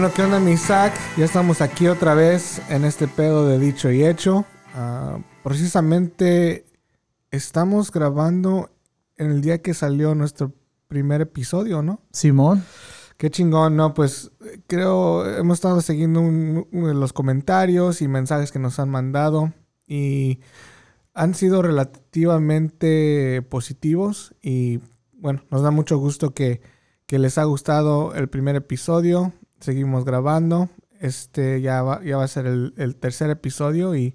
Bueno, ¿qué onda, mi Isaac? Ya estamos aquí otra vez en este pedo de dicho y hecho. Ah, precisamente estamos grabando en el día que salió nuestro primer episodio, ¿no? Simón. Qué chingón, ¿no? Pues creo, hemos estado siguiendo un- los comentarios y mensajes que nos han mandado y han sido relativamente positivos y bueno, nos da mucho gusto que, que les ha gustado el primer episodio. Seguimos grabando. Este ya va, ya va a ser el, tercer episodio y,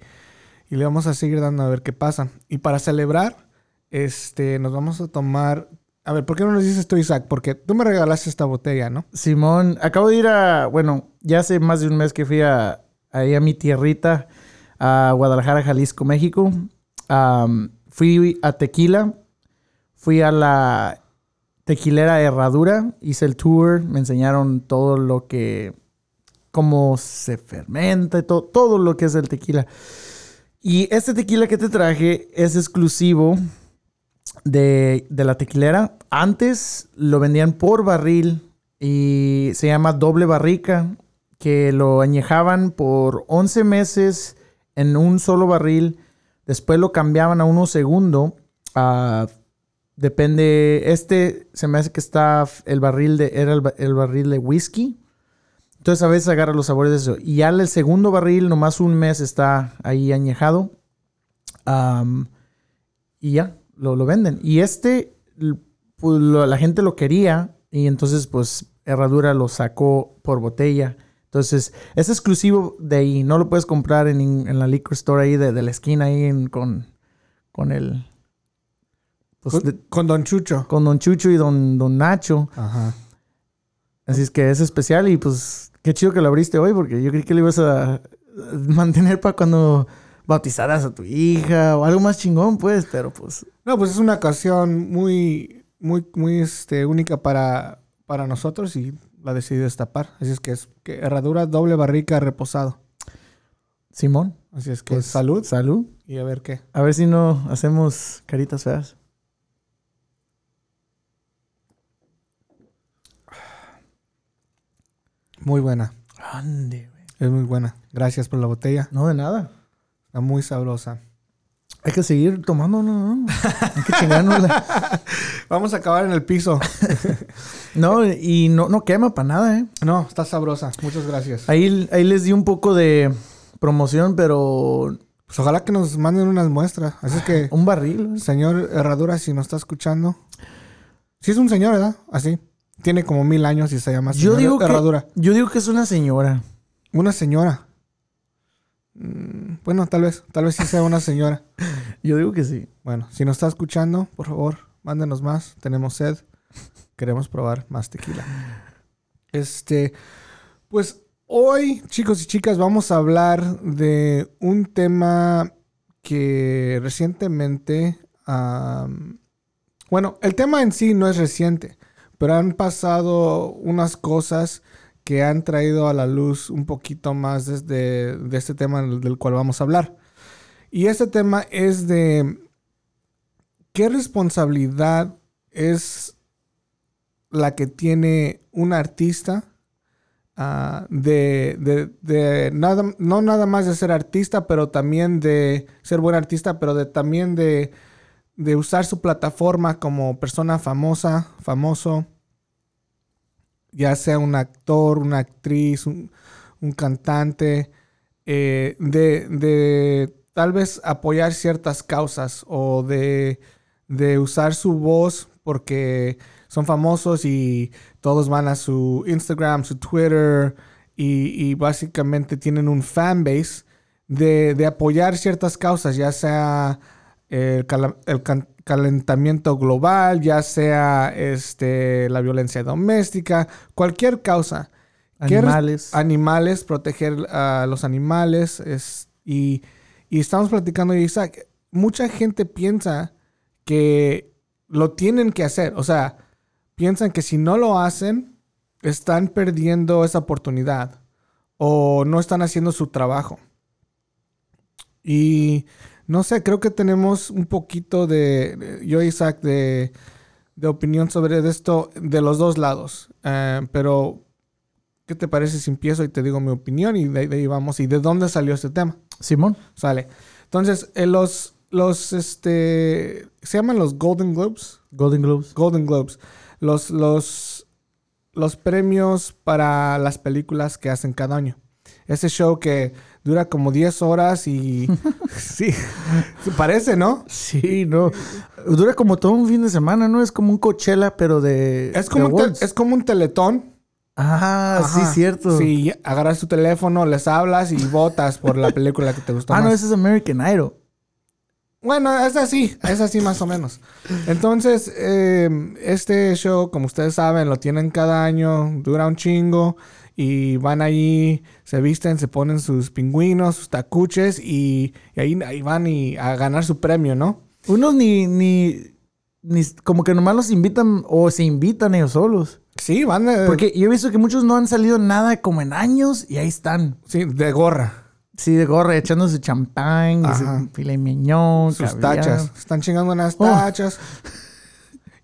y le vamos a seguir dando a ver qué pasa. Y para celebrar, este, nos vamos a tomar... A ver, ¿por qué no nos dices tú, Isaac? Porque tú me regalaste esta botella, ¿no? Simón, acabo de ir a, bueno, ya hace más de un mes que fui a, ahí a mi tierrita, a Guadalajara, Jalisco, México. Fui a Tequila, fui a la tequilera Herradura, hice el tour, me enseñaron todo lo que, cómo se fermenta todo, todo lo que es el tequila. Y este tequila que te traje es exclusivo de, de la tequilera. Antes lo vendían por barril y se llama doble barrica, que lo añejaban por 11 meses en un solo barril. Después lo cambiaban a uno segundo. ah, depende, este se me hace que está el barril de, era el, el barril de whisky. Entonces a veces agarra los sabores de eso. Y ya el segundo barril, nomás un mes está ahí añejado. Am, y ya, lo, lo venden. Y este, pues, lo- la gente lo quería y entonces pues Herradura lo sacó por botella. Entonces es exclusivo de ahí. No lo puedes comprar en, en la liquor store ahí de, de la esquina ahí con, con el... pues, Con, Don Chucho. con Don Chucho y Don, Don Nacho. Ajá. Así es que es especial y pues qué chido que lo abriste hoy porque yo creí que lo ibas a mantener para cuando bautizaras a tu hija o algo más chingón pues, pero pues No, pues es una ocasión muy, muy, muy este, única para, para nosotros y la decidí destapar. Así es que es que herradura doble barrica reposado. Simón, Así es que pues salud salud. y a ver qué. A ver si no hacemos caritas feas. Muy buena. Ande, güey. Es muy buena. Gracias por la botella. No de nada. Está muy sabrosa. Hay que seguir tomando, no, no. Hay que chingárnosla. Vamos a acabar en el piso. No, y no, no quema para nada, ¿eh? No, está sabrosa. Muchas gracias. Ahí, ahí les di un poco de promoción, pero Pues ojalá que nos manden unas muestras. Así es que, un barril. güey. señor Herradura, si nos está escuchando. Sí es un señor, ¿verdad? Así. Tiene como mil años y se llama Yo señor digo, que, Herradura. yo digo que es una señora. Una señora. Mm, Bueno, tal vez. Tal vez sí sea una señora. Yo digo que sí. Bueno, si nos está escuchando, por favor, mándenos más. Tenemos sed. Queremos probar más tequila. Este, pues hoy, chicos y chicas, vamos a hablar de un tema que recientemente, bueno, el tema en sí no es reciente, pero han pasado unas cosas que han traído a la luz un poquito más desde de este tema del cual vamos a hablar. Y este tema es de qué responsabilidad es la que tiene un artista ah, de- de nada, no nada más de ser artista, pero también de ser buen artista, pero de también de, de usar su plataforma como persona famosa, famoso, ya sea un actor, una actriz, un, un cantante, eh, de, de tal vez apoyar ciertas causas o de, de usar su voz porque son famosos y todos van a su Instagram, su Twitter y, y básicamente tienen un fanbase de, de apoyar ciertas causas, ya sea el, calentamiento global, ya sea este, la violencia doméstica, cualquier causa. ¿Qué res- Animales. Animales, proteger a los animales. Es, y, y estamos platicando, y Isaac, mucha gente piensa que lo tienen que hacer. O sea, piensan que si no lo hacen, están perdiendo esa oportunidad o no están haciendo su trabajo. Y no sé, creo que tenemos un poquito de, yo Isaac, de, de opinión sobre esto de los dos lados. Eh, pero ¿qué te parece si empiezo y te digo mi opinión y de, de ahí vamos? ¿Y de dónde salió este tema? Simón. Sale. Entonces, eh, los, los, este, se llaman los Golden Globes. Golden Globes. Golden Globes. Los, los, los premios para las películas que hacen cada año. Ese show que dura como 10 horas y... sí, parece, ¿no? Sí, no. Dura como todo un fin de semana, ¿no? Es como un Coachella, pero de. Es como, de un, te- es como un teletón. Ah, sí, Ajá. cierto. Sí, agarras tu teléfono, les hablas y votas por la película que te gustó Ah, más. no, ese es American Idol. Bueno, es así, es así más o menos. Entonces, eh, este show, como ustedes saben, lo tienen cada año, dura un chingo y van allí, se visten, se ponen sus pingüinos, sus tacuches y, y ahí, ahí van y a ganar su premio, ¿no? Unos ni, ni, ni. Como que nomás los invitan o se invitan ellos solos. Sí, van de, Porque yo he visto que muchos no han salido nada como en años y ahí están. sí, de gorra, Sí, de gorra, echando su champán y Ajá. su filet mignon. sus caviar. tachas. Están chingando unas Oh.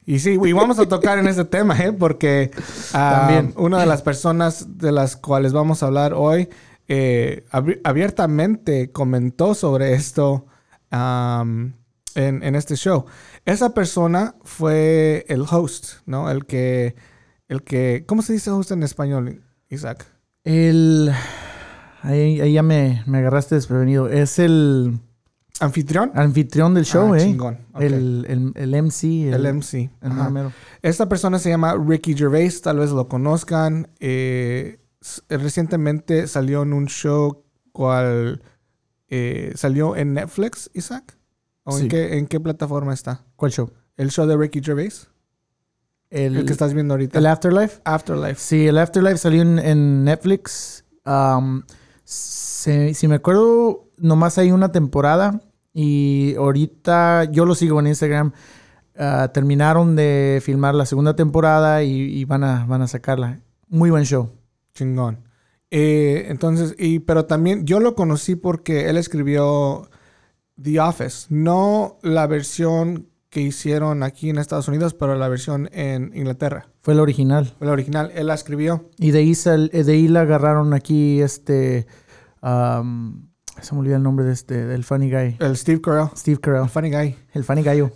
Y sí, y vamos a tocar en ese tema, ¿eh? Porque ah, También. una de las personas de las cuales vamos a hablar hoy eh, abiertamente comentó sobre esto en, en este show. Esa persona fue el host, ¿no? El que, el que, ¿cómo se dice host en español, Isaac? El. Ahí, ahí ya me, me agarraste desprevenido. Es el ¿Anfitrión? anfitrión del show, Ah, ¿eh? chingón. El, el, el MC. El, El MC. el. Esta persona se llama Ricky Gervais, tal vez lo conozcan. Eh, s- recientemente salió en un show cual eh, salió en Netflix, Isaac. ¿O en, qué, en qué plataforma está? ¿Cuál show? El show de Ricky Gervais, El, el, que estás viendo ahorita. el Afterlife. Afterlife. Sí, el Afterlife salió en, en Netflix. Um, se- si me acuerdo, nomás hay una temporada. Y ahorita yo lo sigo en Instagram. Ah, terminaron de filmar la segunda temporada y, y van, a, van a sacarla. Muy buen show. Chingón. Eh, entonces, y, pero también yo lo conocí porque él escribió The Office. No la versión que hicieron aquí en Estados Unidos, pero la versión en Inglaterra. Fue el original. La original, él la escribió. Y de ahí, eh, de ahí la agarraron aquí este... um, se me olvida el nombre de este, del funny guy. El Steve Carell. Steve Carell. El funny guy. El funny gallo.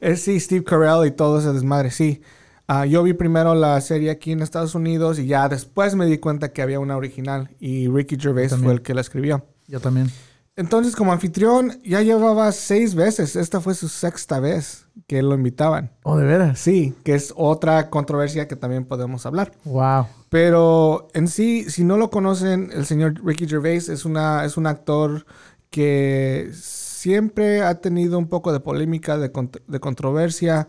es sí, Steve Carell y todo ese desmadre, sí. Ah, yo vi primero la serie aquí en Estados Unidos y ya después me di cuenta que había una original y Ricky Gervais fue el que la escribió. Yo también. Entonces, como anfitrión, ya llevaba seis veces. Esta fue su sexta vez que lo invitaban. Oh, de veras. Sí, que es otra controversia que también podemos hablar. Wow. Pero en sí, si no lo conocen, el señor Ricky Gervais es, una, es un actor que siempre ha tenido un poco de polémica, de, de controversia.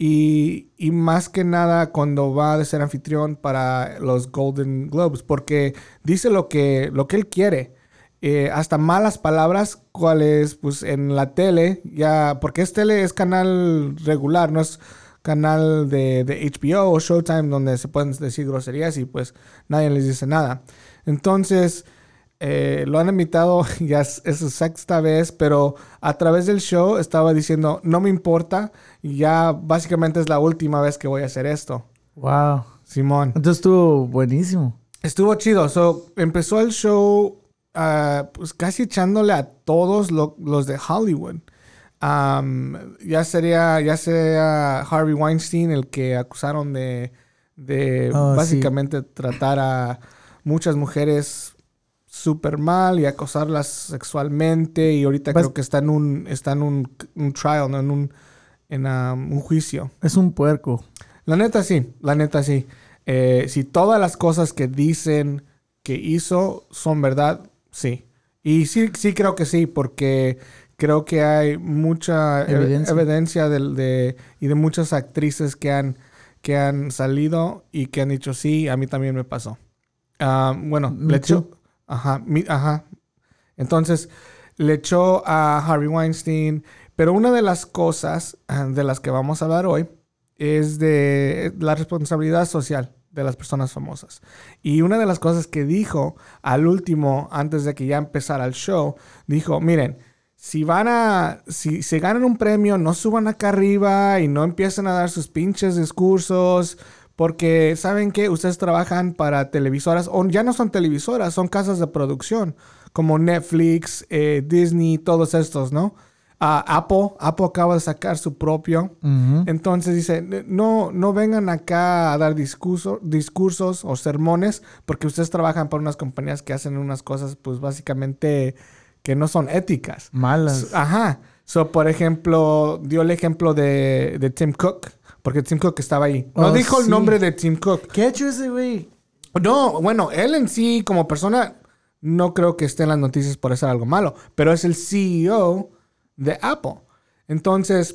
Y, y más que nada cuando va de ser anfitrión para los Golden Globes, porque dice lo que, lo que él quiere. Eh, hasta malas palabras, cuales pues en la tele, ya, porque es tele, es canal regular, no es canal de, de HBO o Showtime donde se pueden decir groserías y pues nadie les dice nada. Entonces, eh, lo han invitado, ya es, es su sexta vez, pero a través del show estaba diciendo, no me importa, y ya básicamente es la última vez que voy a hacer esto. Wow. Simón. Entonces estuvo buenísimo. Estuvo chido. So, empezó el show ah, pues casi echándole a todos lo- los de Hollywood. Ya sería, ya sea Harvey Weinstein el que acusaron de, de Oh, sí. básicamente tratar a muchas mujeres súper mal y acosarlas sexualmente y ahorita Bas- creo que está en un, está en un, un trial, ¿no? en un, en um, un juicio. Es un puerco. La neta sí, la neta sí. Eh, si todas las cosas que dicen que hizo son verdad, sí. Y sí, sí creo que sí, porque creo que hay mucha e- Evidencia. de, y de muchas actrices que han, que han salido y que han dicho sí, a mí también me pasó. Ah, bueno, Me le echó... Ajá, mi- ajá. Entonces, le echó a Harvey Weinstein, pero una de las cosas ah, de las que vamos a hablar hoy es de la responsabilidad social de las personas famosas. Y una de las cosas que dijo al último, antes de que ya empezara el show, dijo, miren, si van a, si se ganan un premio, no suban acá arriba y no empiecen a dar sus pinches discursos, Porque saben que ustedes trabajan para televisoras, o ya no son televisoras, son casas de producción, como Netflix, eh, Disney, todos estos, ¿no? Ah, Apple, Apple acaba de sacar su propio. Entonces dice, no, no vengan acá a dar discurso, discursos o sermones, porque ustedes trabajan para unas compañías que hacen unas cosas, pues básicamente que no son éticas. Malas. Ajá. So, por ejemplo, dio el ejemplo de, de Tim Cook, porque Tim Cook estaba ahí. No Oh, dijo el nombre de Tim Cook. ¿Qué ha hecho ese güey? No, bueno, él en sí, como persona, no creo que esté en las noticias por hacer algo malo, pero es el CEO de Apple. Entonces,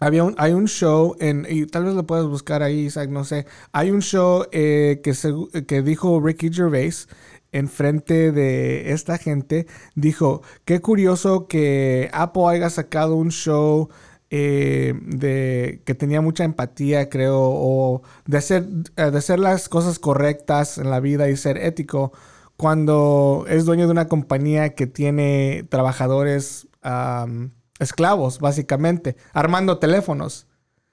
había un, hay un show, en, y tal vez lo puedas buscar ahí, Isaac, no sé. Hay un show eh, que, se- que dijo Ricky Gervais en frente de esta gente. Dijo, qué curioso que Apple haya sacado un show eh, de que tenía mucha empatía, creo, o de hacer, de hacer las cosas correctas en la vida y ser ético cuando es dueño de una compañía que tiene trabajadores esclavos, básicamente, armando teléfonos.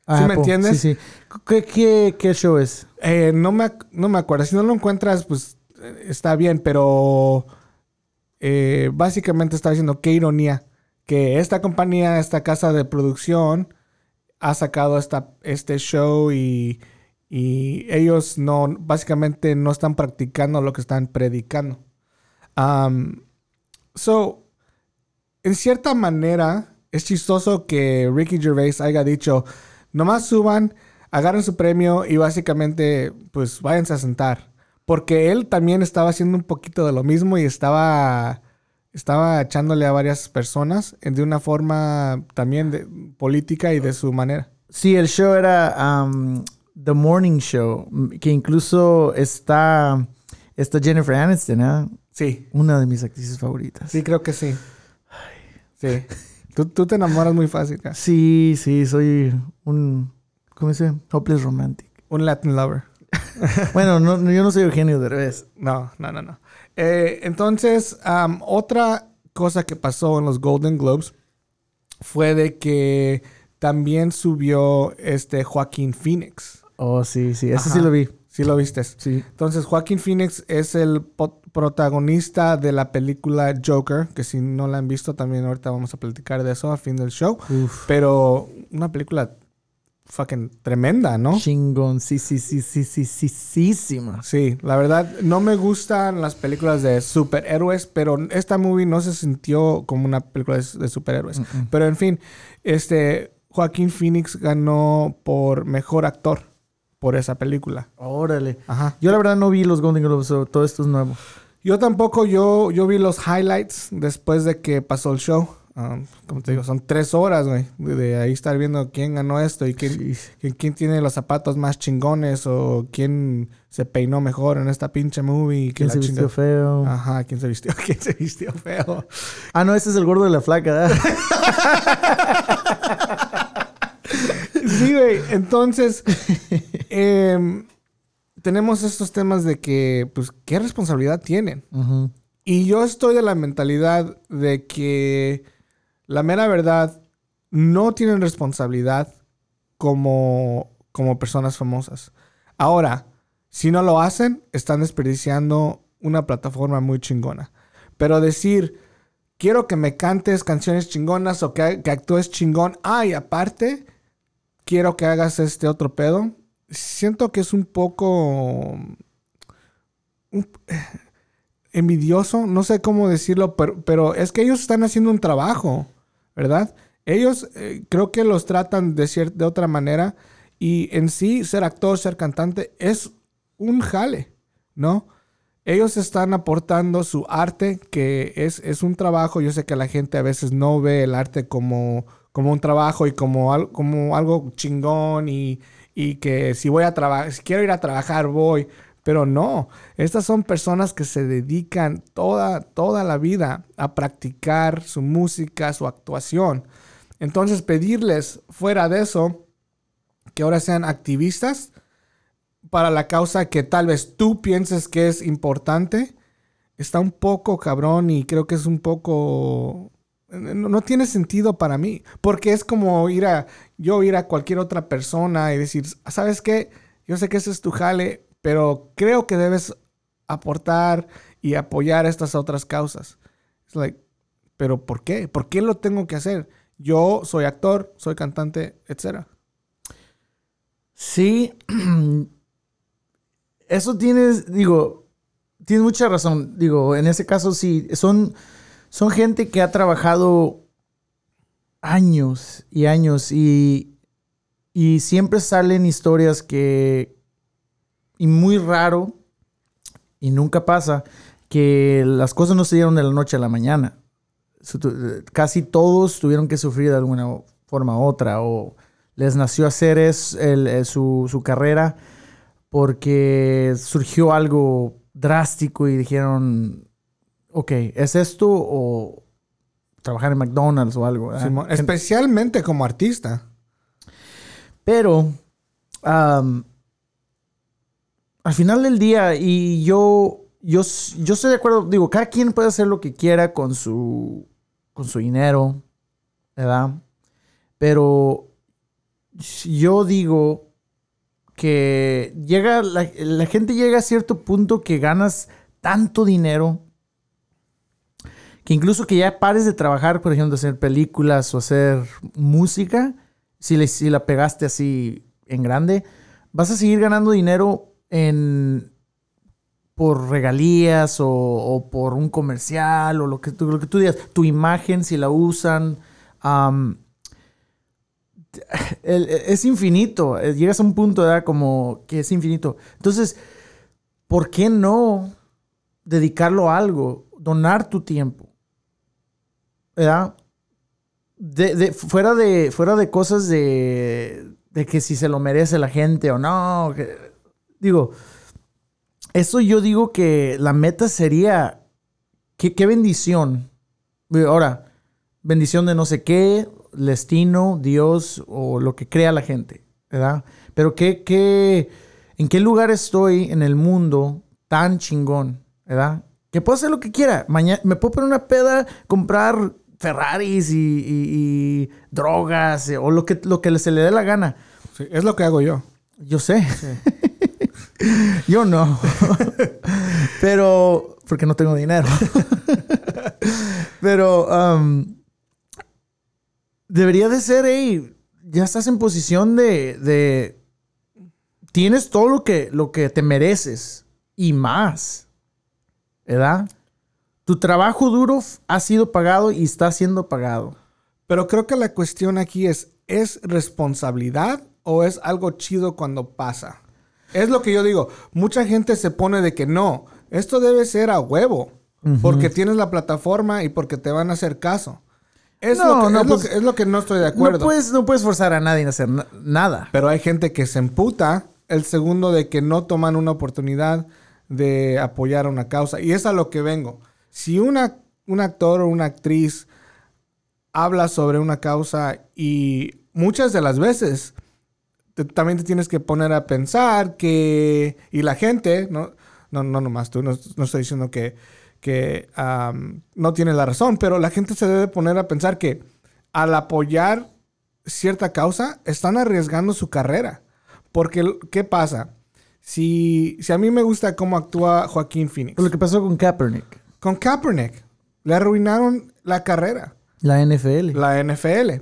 ¿Sí me Apple. entiendes? Sí, sí. ¿Qué, qué, qué show es? Eh, no, me, no me acuerdo. Si no lo encuentras, pues eh, está bien, pero eh, básicamente está diciendo qué ironía que esta compañía, esta casa de producción, ha sacado esta, este show y, y ellos no, básicamente no están practicando lo que están predicando. Um, so, en cierta manera, es chistoso que Ricky Gervais haya dicho, nomás suban, agarren su premio y básicamente, pues váyanse a sentar. Porque él también estaba haciendo un poquito de lo mismo y estaba, estaba echándole a varias personas de una forma también de, política y de su manera. Sí, el show era um, The Morning Show, que incluso está, está Jennifer Aniston, ¿eh? Sí, una de mis actrices favoritas. sí, creo que sí. Sí. Tú, tú te enamoras muy fácil, cara. sí, sí, soy un, ¿cómo se dice? Hopeless romantic. Un Latin lover. Bueno, no, no, yo no soy Eugenio Derbez. No, no, no, no. Eh, entonces, otra cosa que pasó en los Golden Globes fue de que también subió este Joaquín Phoenix. Oh, sí, sí, ese Ajá. sí lo vi. ¿Sí lo viste? Sí. Entonces, Joaquín Phoenix es el protagonista de la película Joker, que si no la han visto, también ahorita vamos a platicar de eso al fin del show. Uf. Pero una película fucking tremenda, ¿no? Chingón, sí, sí, sí, sí, sí, sí, sí, sí, Sí, la verdad, no me gustan las películas de superhéroes, pero esta movie no se sintió como una película de, superhéroes. Mm-mm. Pero en fin, este Joaquín Phoenix ganó por mejor actor por esa película. Órale. Ajá. Yo la verdad no vi los Golden Globes, todo esto es nuevo. Yo tampoco, yo, yo vi los highlights después de que pasó el show. Um, como te digo, son tres horas, güey. De, ahí estar viendo quién ganó esto y quién, quién, quién tiene los zapatos más chingones o quién se peinó mejor en esta pinche movie. ¿Quién se vistió feo? Ajá, ¿quién se vistió? ¿Quién se vistió feo? Ah, no, ese es el gordo de la flaca, ¿verdad? Güey. Entonces, em, tenemos estos temas de que, pues, ¿qué responsabilidad tienen? Y yo estoy de la mentalidad de que la mera verdad no tienen responsabilidad como, como personas famosas. Ahora, si no lo hacen, están desperdiciando una plataforma muy chingona. Pero decir, quiero que me cantes canciones chingonas o que, que actúes chingón, ay, aparte, quiero que hagas este otro pedo, siento que es un poco... un- envidioso, no sé cómo decirlo, pero, es que ellos están haciendo un trabajo, ¿verdad? Ellos eh, creo que los tratan de, otra manera y en sí ser actor, ser cantante es un jale, ¿no? Ellos están aportando su arte, que es un trabajo. Yo sé que la gente a veces no ve el arte como, como un trabajo y como, al- como algo chingón y, y que si voy a trabajar, si quiero ir a trabajar, voy. Pero no, estas son personas que se dedican toda, toda la vida a practicar su música, su actuación. Entonces pedirles fuera de eso que ahora sean activistas para la causa que tal vez tú pienses que es importante, está un poco cabrón y creo que es un poco... No, no tiene sentido para mí, porque es como ir a yo ir a cualquier otra persona y decir, ¿sabes qué? yo sé que ese es tu jale, pero creo que debes aportar y apoyar estas otras causas. Es like, pero ¿por qué? ¿Por qué lo tengo que hacer? Yo soy actor, soy cantante, etcétera. Sí, eso tienes, digo, tienes mucha razón. Digo, en ese caso sí, son, son gente que ha trabajado años y años y, y siempre salen historias que, y muy raro, y nunca pasa, que las cosas no se dieron de la noche a la mañana. Casi todos tuvieron que sufrir de alguna forma u otra o les nació hacer es, su, su carrera porque surgió algo drástico y dijeron, ok, ¿es esto o trabajar en McDonald's o algo? especialmente como artista. Pero al final del día, y yo, yo, yo estoy de acuerdo, digo, cada quien puede hacer lo que quiera con su, con su dinero, ¿verdad? Pero yo digo que llega, la, gente llega a cierto punto que ganas tanto dinero que incluso que ya pares de trabajar, por ejemplo, hacer películas o hacer música, si, si la pegaste así en grande, vas a seguir ganando dinero en por regalías o, por un comercial o lo que, tú, lo que tú digas, tu imagen si la usan es infinito. Eh, llegas a un punto, ¿verdad? Como que es infinito. Entonces, ¿por qué no dedicarlo a algo? Donar tu tiempo. ¿Verdad? De, fuera, de, fuera de cosas de, de que si se lo merece la gente o no. digo, eso yo digo que la meta sería, qué, qué bendición. Ahora, bendición de no sé qué, destino, Dios o lo que crea la gente, ¿verdad? Pero ¿qué, qué, ¿en qué lugar estoy en el mundo tan chingón, ¿verdad? Que puedo hacer lo que quiera. Mañana me puedo poner una peda, comprar Ferraris y, drogas eh, o lo que, lo que se le dé la gana. es lo que hago yo. Yo sé. yo no. Pero, porque no tengo dinero. Pero, um, debería de ser, hey, ya estás en posición de, de tienes todo lo que, lo que te mereces y más, ¿verdad? Tu trabajo duro ha sido pagado y está siendo pagado. Pero creo que la cuestión aquí es, ¿es responsabilidad o es algo chido cuando pasa? Es lo que yo digo. Mucha gente se pone de que no, esto debe ser a huevo, porque tienes la plataforma y porque te van a hacer caso. Es, no, lo, que, no, pues, es, lo que, no estoy de acuerdo. No puedes, no puedes forzar a nadie a hacer nada. Pero hay gente que se emputa el segundo de que no toman una oportunidad de apoyar a una causa. Y es a lo que vengo. Si una, un actor o una actriz habla sobre una causa y muchas de las veces también te tienes que poner a pensar que... Y la gente, no, no, no nomás tú, no estoy diciendo que que no tiene la razón, pero la gente se debe poner a pensar que al apoyar cierta causa están arriesgando su carrera. Porque, ¿qué pasa? Si, si a mí me gusta cómo actúa Joaquín Phoenix. Lo que pasó con Kaepernick. Con Kaepernick. Le arruinaron la carrera. La NFL. La NFL.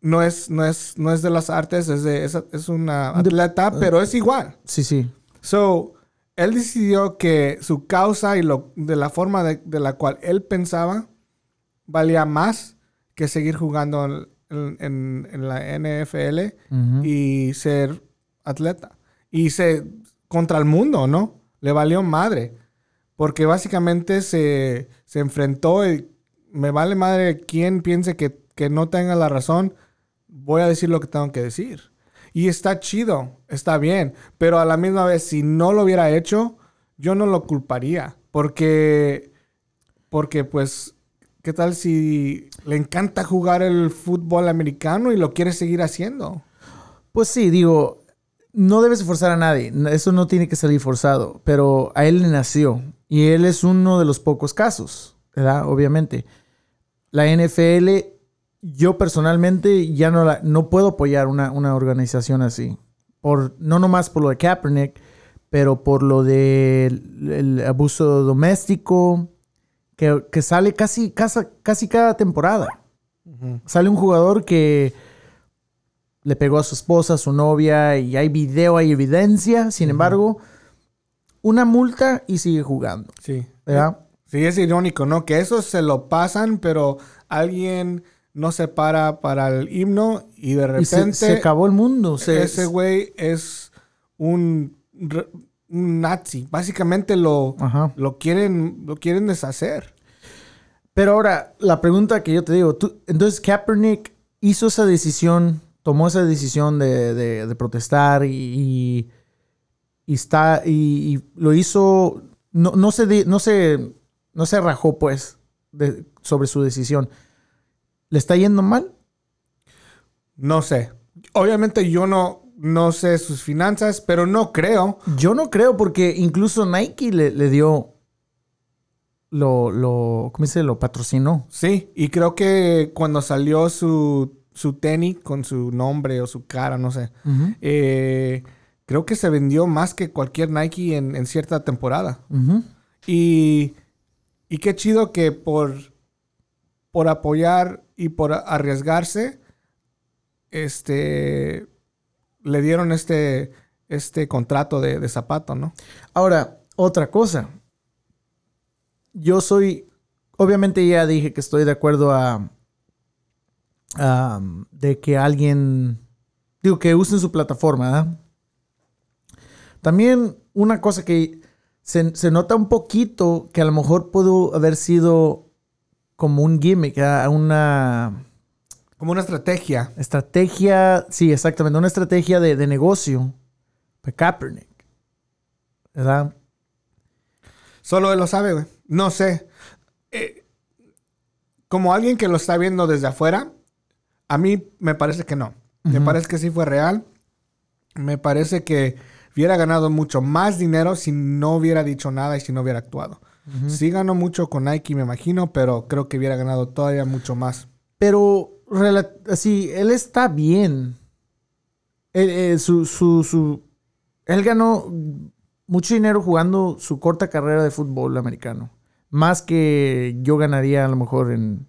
No es, no es, no es de las artes, es, de, es, una atleta, pero es igual. Sí, sí. So, él decidió que su causa y lo, de la forma de, la cual él pensaba valía más que seguir jugando en, la NFL y ser atleta. Y se contra el mundo, ¿no? Le valió madre. Porque básicamente se, enfrentó y me vale madre quien piense que, que no tenga la razón. Voy a decir lo que tengo que decir. Y está chido, está bien. Pero a la misma vez, si no lo hubiera hecho, yo no lo culparía. Porque, porque pues, ¿qué tal si le encanta jugar el fútbol americano y lo quiere seguir haciendo? Pues sí, digo, no debes forzar a nadie. Eso no tiene que salir forzado. Pero a él le nació. Y él es uno de los pocos casos, ¿verdad? Obviamente. La NFL yo personalmente ya no, la, no puedo apoyar una, organización así. por, no nomás por lo de Kaepernick, pero por lo del el abuso doméstico, que, que sale casi, casi, casi cada temporada. Sale un jugador que le pegó a su esposa, a su novia, y hay video, hay evidencia. Sin embargo, una multa y sigue jugando. Sí. ¿verdad? Sí, es irónico, ¿no? Que eso se lo pasan, pero alguien no se para para el himno y de Y se, repente se acabó el mundo. Se- ese güey es un, nazi. Básicamente lo, Ajá. lo, quieren, lo quieren deshacer. Pero ahora, la pregunta que yo te digo, tú, entonces Kaepernick hizo esa decisión, tomó esa decisión de, de- de protestar y, y- y está, y, y lo hizo, no, no, se, di- no, se, no se rajó pues de- sobre su decisión. ¿Le está yendo mal? No sé. Obviamente yo no, no sé sus finanzas, pero no creo. Yo no creo porque incluso Nike le, le dio, lo, lo, ¿cómo dice? Lo patrocinó. Sí, y creo que cuando salió su, su tenis con su nombre o su cara, no sé, eh, creo que se vendió más que cualquier Nike en, en cierta temporada. Y, y qué chido que por, por apoyar y por arriesgarse, este, le dieron este, este contrato de, de zapato, ¿no? Ahora, otra cosa. Yo soy, obviamente ya dije que estoy de acuerdo a, a, de que alguien, digo, que usen su plataforma, ¿verdad? También una cosa que se, se nota un poquito que a lo mejor pudo haber sido como un gimmick, una Como una estrategia. estrategia, sí, exactamente, una estrategia de, de negocio para Kaepernick, ¿verdad? Solo él lo sabe, güey. No sé. Eh, como alguien que lo está viendo desde afuera, a mí me parece que no. Me parece que sí fue real. Me parece que hubiera ganado mucho más dinero si no hubiera dicho nada y si no hubiera actuado. Sí ganó mucho con Nike, me imagino, pero creo que hubiera ganado todavía mucho más. Pero así, él está bien. Él, eh, su, su, su- él ganó mucho dinero jugando su corta carrera de fútbol americano. Más que yo ganaría a lo mejor en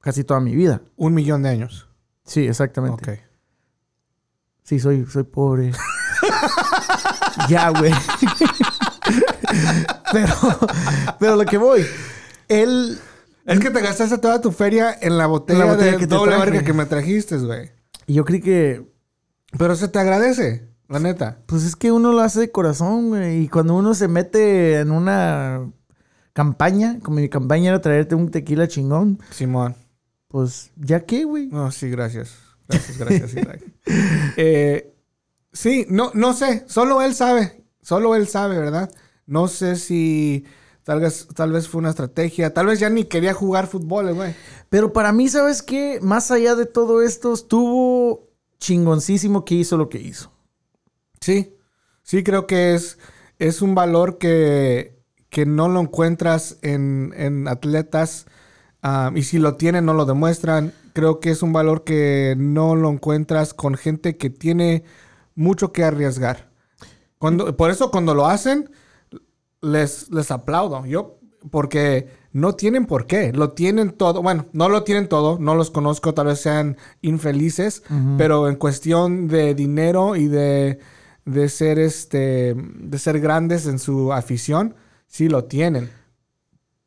casi toda mi vida. Un millón de años. Sí, exactamente. Ok. Sí, soy, soy pobre. ya, güey. pero, pero lo que voy. Él Es que te gastaste toda tu feria en la botella, En la botella de que doble verga que me trajiste, güey. Y yo creí que, Pero se te agradece, la neta. pues es que uno lo hace de corazón, güey. Y cuando uno se mete en una campaña, como mi campaña era traerte un tequila chingón, Simón. pues ya qué, güey. No, sí, gracias. Gracias, gracias, Isaac. Eh, sí, no, no sé. Solo él sabe. Solo él sabe, ¿verdad? No sé si tal vez, tal vez fue una estrategia. Tal vez ya ni quería jugar fútbol, el güey. Pero para mí, ¿sabes qué? Más allá de todo esto, estuvo chingoncísimo que hizo lo que hizo. Sí. Sí, creo que es, es un valor que, que no lo encuentras en, en atletas. ah, y si lo tienen, no lo demuestran. Creo que es un valor que no lo encuentras con gente que tiene mucho que arriesgar. Cuando, por eso cuando lo hacen, les, les aplaudo. Yo, porque no tienen por qué. Lo tienen todo. Bueno, no lo tienen todo. No los conozco. Tal vez sean infelices. Pero en cuestión de dinero y de, de ser este. de ser grandes en su afición, sí lo tienen.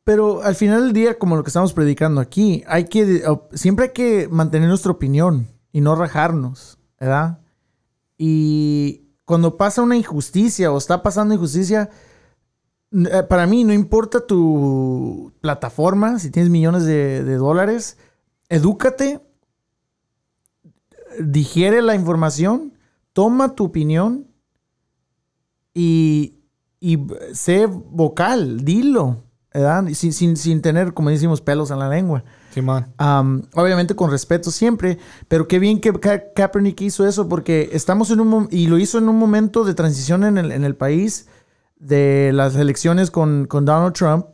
Pero al final del día, como lo que estamos predicando aquí, hay que siempre hay que mantener nuestra opinión y no rajarnos, ¿verdad? Y cuando pasa una injusticia o está pasando injusticia, eh, para mí no importa tu plataforma, si tienes millones de, de dólares, edúcate, digiere la información, toma tu opinión y, sé vocal, dilo, Sin, sin, sin tener, como decimos, pelos en la lengua. Obviamente con respeto siempre, pero qué bien que Ka- Kaepernick hizo eso porque estamos en un y lo hizo en un momento de transición en el, en el país de las elecciones con, con Donald Trump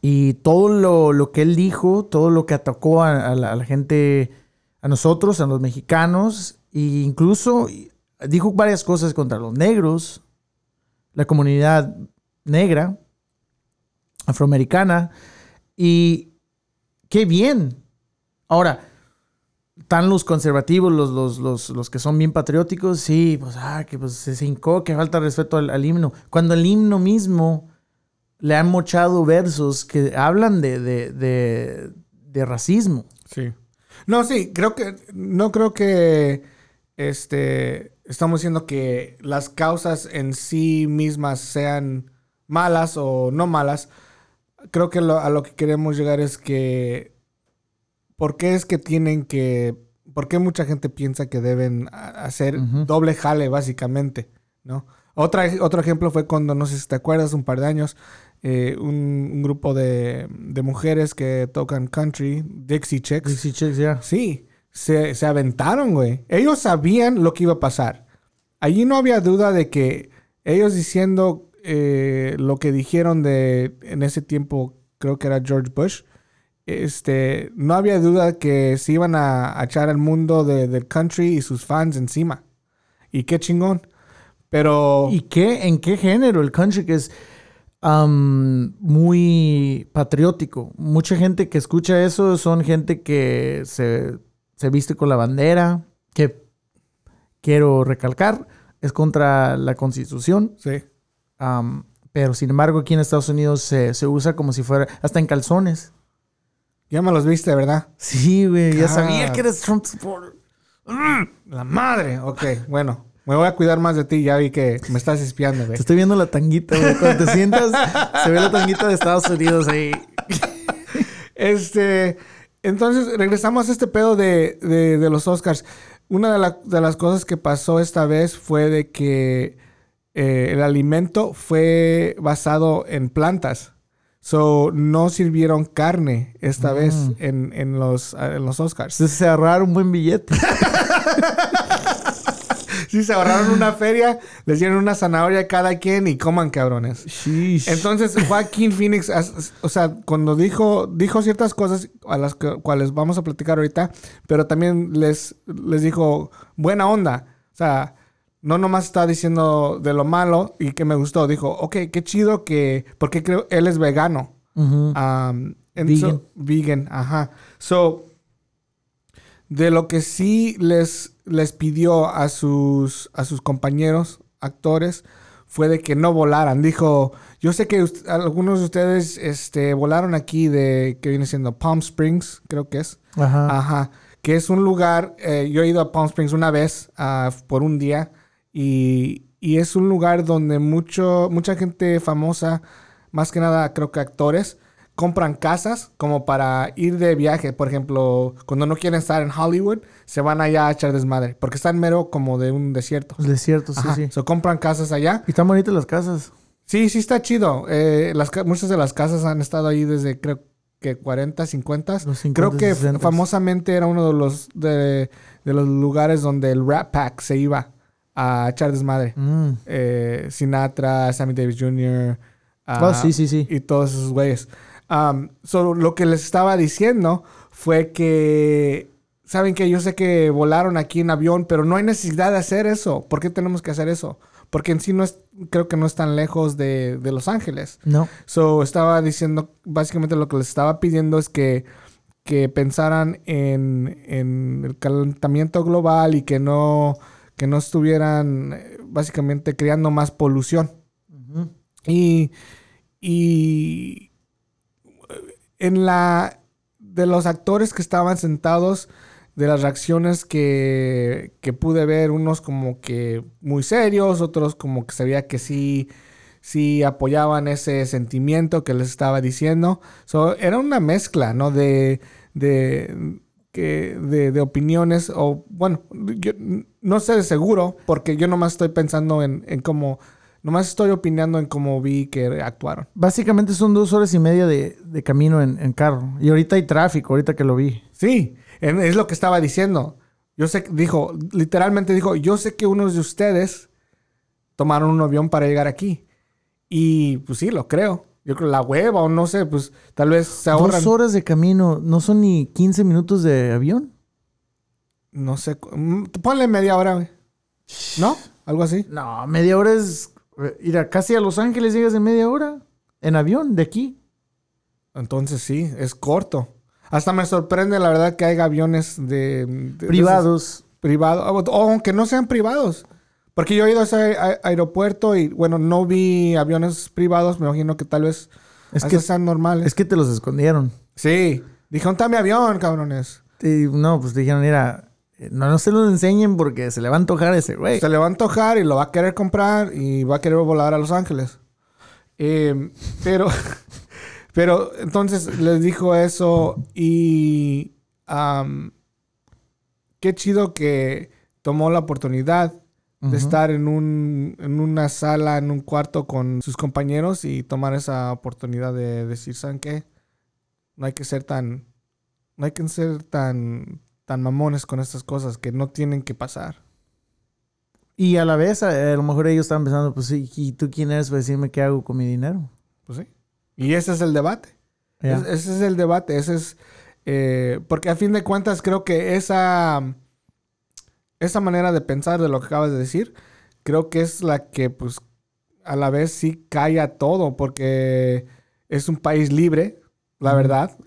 y todo lo, lo que él dijo, todo lo que atacó a, la, gente, a nosotros, a los mexicanos E incluso dijo varias cosas contra los negros, la comunidad negra, afroamericana. Qué bien. Ahora, están los conservativos, los, los, los, los, que son bien patrióticos, sí, pues, ah, que pues, se hincó, que falta respeto al, himno. Cuando el himno mismo le han mochado versos que hablan de, de, de, de racismo. Sí. No, sí, creo que, no creo que, este, estamos diciendo que las causas en sí mismas sean malas o no malas. Creo que lo, a lo que queremos llegar es que ¿por qué es que tienen que, por qué mucha gente piensa que deben hacer uh -huh. doble jale básicamente, ¿no? Otra, otro ejemplo fue cuando, no sé si te acuerdas, un par de años, eh, un, un, grupo de, de, mujeres que tocan country, Dixie Chicks. Dixie Chicks, ya. Yeah. Sí, se, se aventaron, güey. Ellos sabían lo que iba a pasar. Allí no había duda de que ellos diciendo eh, lo que dijeron de, en ese tiempo, creo que era George Bush, este, no había duda que se iban a, a echar al mundo de, del country y sus fans encima. Y qué chingón. Pero... ¿Y qué? ¿En qué género? El country que es um, muy patriótico. Mucha gente que escucha eso son gente que se, se viste con la bandera, que quiero recalcar, es contra la constitución. Sí. Um, pero sin embargo aquí en Estados Unidos se, se usa como si fuera, hasta en calzones. Ya me los viste, ¿verdad? Sí, güey. Ya sabía que eres Trump supporter. Mm, la madre. Ok, bueno. Me voy a cuidar más de ti. Ya vi que me estás espiando, güey. Te estoy viendo la tanguita, güey. Cuando te sientas, se ve la tanguita de Estados Unidos ahí. este... Entonces, regresamos a este pedo de, de, de los Oscars. Una de, la, de, las cosas que pasó esta vez fue de que eh, el alimento fue basado en plantas. So, no sirvieron carne esta mm. vez en, en, los, en los Oscars. Se, ahorraron un buen billete. sí, se ahorraron una feria, les dieron una zanahoria a cada quien y coman cabrones. Sheesh. Entonces, Joaquín Phoenix, o sea, cuando dijo, dijo ciertas cosas a las que, cuales vamos a platicar ahorita, pero también les, les dijo buena onda. O sea, no nomás está diciendo de lo malo y que me gustó. Dijo, ok, qué chido que... Porque creo él es vegano. Uh -huh. um, vegan. So, vegan, ajá. So, de lo que sí les, les pidió a sus, a sus compañeros actores fue de que no volaran. Dijo, yo sé que algunos de ustedes este, volaron aquí de, que viene siendo Palm Springs, creo que es. Ajá. Ajá. Que es un lugar, eh, yo he ido a Palm Springs una vez uh, por un día. Y, y, es un lugar donde mucho, mucha gente famosa, más que nada creo que actores, compran casas como para ir de viaje. Por ejemplo, cuando no quieren estar en Hollywood, se van allá a echar desmadre. Porque están mero como de un desierto. El desierto, sí, Ajá. sí. So, compran casas allá. Y están bonitas las casas. Sí, sí está chido. Eh, las, muchas de las casas han estado ahí desde creo que 40, 50. Los 50 creo que 60. famosamente era uno de los, de, de los lugares donde el Rat Pack se iba a echar desmadre. Mm. Eh, Sinatra, Sammy Davis Jr. Uh, oh, sí, sí, sí. Y todos esos güeyes. Um, so, lo que les estaba diciendo fue que, saben que yo sé que volaron aquí en avión, pero no hay necesidad de hacer eso. ¿Por qué tenemos que hacer eso? Porque en sí no es, creo que no es tan lejos de, de Los Ángeles. No. So, estaba diciendo, básicamente lo que les estaba pidiendo es que, que pensaran en, en el calentamiento global y que no que no estuvieran eh, básicamente creando más polución. Uh -huh. Y, y en la de los actores que estaban sentados, de las reacciones que, que pude ver, unos como que muy serios, otros como que sabía que sí, sí apoyaban ese sentimiento que les estaba diciendo. So, era una mezcla, ¿no? De, de, que de, de, opiniones o bueno, yo no sé de seguro porque yo nomás estoy pensando en, en cómo, nomás estoy opinando en cómo vi que actuaron. Básicamente son dos horas y media de, de camino en, en, carro y ahorita hay tráfico, ahorita que lo vi. Sí, es lo que estaba diciendo. Yo sé, dijo, literalmente dijo, yo sé que unos de ustedes tomaron un avión para llegar aquí. Y pues sí, lo creo yo creo la hueva o no sé, pues tal vez se ahorran. Dos horas de camino, ¿no son ni 15 minutos de avión? No sé. mm, Ponle media hora, güey. ¿No? Algo así. No, media hora es... eh, Ir a casi a Los Ángeles llegas en media hora. En avión, de aquí. Entonces sí, es corto. Hasta me sorprende, la verdad, que hay aviones de... Privados. privados. O o aunque no sean privados. Porque yo he ido a ese aeropuerto y, bueno, no vi aviones privados. Me imagino que tal vez Es que, sean normales. es que te los escondieron. Sí. Dijeron, está mi avión, cabrones. Y, no, pues dijeron, mira, no, no se los enseñen porque se le va a antojar ese güey. Se le va a antojar y lo va a querer comprar y va a querer volar a Los Ángeles. Eh, pero, pero entonces les dijo eso y qué chido que tomó la oportunidad de estar en, un, en una sala, en un cuarto con sus compañeros y tomar esa oportunidad de decir, ¿saben qué? No hay que ser tan, no hay que ser tan, tan mamones con estas cosas que no tienen que pasar. Y a la vez, a, a lo mejor ellos estaban pensando, pues sí, ¿y tú quién eres para decirme qué hago con mi dinero? Pues sí. Y ese es el debate. Es- ese es el debate. Ese es. eh, porque a fin de cuentas, creo que esa. Esa manera de pensar de lo que acabas de decir, creo que es la que, pues, a la vez sí calla todo, porque es un país libre, la Ujú. verdad.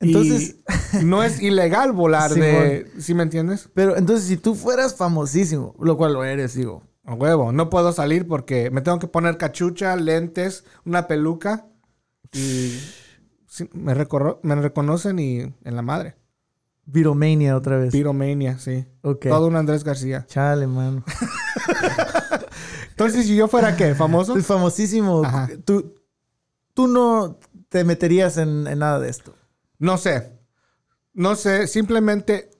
Entonces- Y no es ilegal volar de. ¿Sí me entiendes? Pero entonces, si tú fueras famosísimo, lo cual lo eres, digo, A huevo. No puedo salir porque me tengo que poner cachucha, lentes, una peluca. Y sí, me, recorro- me reconocen y en la madre. Viromania otra vez. Piromania, sí. ok. Todo un Andrés García. Chale, mano. Entonces, si yo fuera qué, famoso. Famosísimo. Ajá. Tú, tú no te meterías en, en nada de esto. No sé. No sé, simplemente,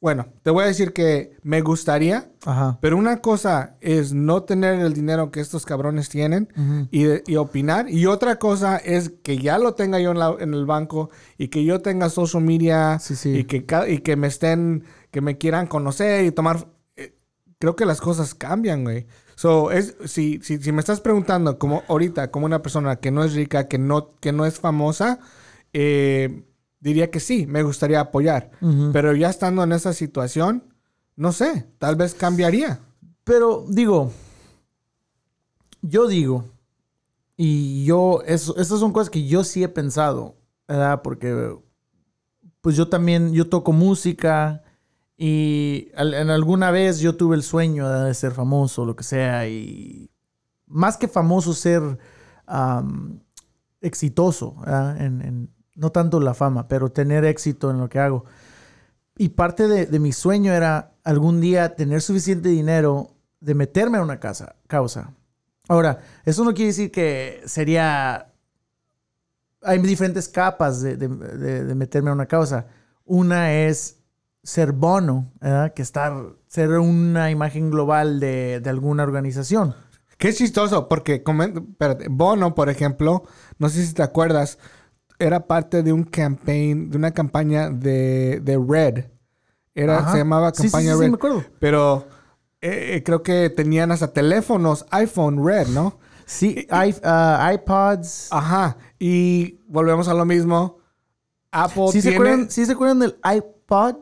bueno, te voy a decir que me gustaría, Ajá. pero una cosa es no tener el dinero que estos cabrones tienen y, y opinar. Y otra cosa es que ya lo tenga yo en, la- en el banco y que yo tenga social media Sí, sí. y, que, ca- y que me estén, que me quieran conocer y tomar. eh, creo que las cosas cambian, güey. So, es, si, si, si me estás preguntando como ahorita, como una persona que no es rica, que no, que no es famosa, eh, diría que sí, me gustaría apoyar. Pero ya estando en esa situación, no sé, tal vez cambiaría. Pero digo, yo digo, y yo, eso, estas son cosas que yo sí he pensado, ¿verdad? Porque, pues yo también, yo toco música y en alguna vez yo tuve el sueño de ser famoso, lo que sea, y más que famoso, ser exitoso. En, en- no tanto la fama, pero tener éxito en lo que hago. Y parte de, de mi sueño era algún día tener suficiente dinero de meterme a una casa, causa. Ahora, eso no quiere decir que sería... Hay diferentes capas de, de- de- meterme a una causa. Una es ser bono, ¿verdad? que estar, ser una imagen global de, de alguna organización. Qué chistoso, porque espérate, Bono, por ejemplo, no sé si te acuerdas, era parte de un campaign, de una campaña de, de Red. Era, Ajá. se llamaba Sí, sí, campaña sí, sí, Red. me acuerdo. Pero eh, eh, creo que tenían hasta teléfonos iPhone Red, ¿no? Sí, i- ah, iPods. Ajá. Y volvemos a lo mismo. Apple ¿Sí se, acuerdan, sí se acuerdan del iPod?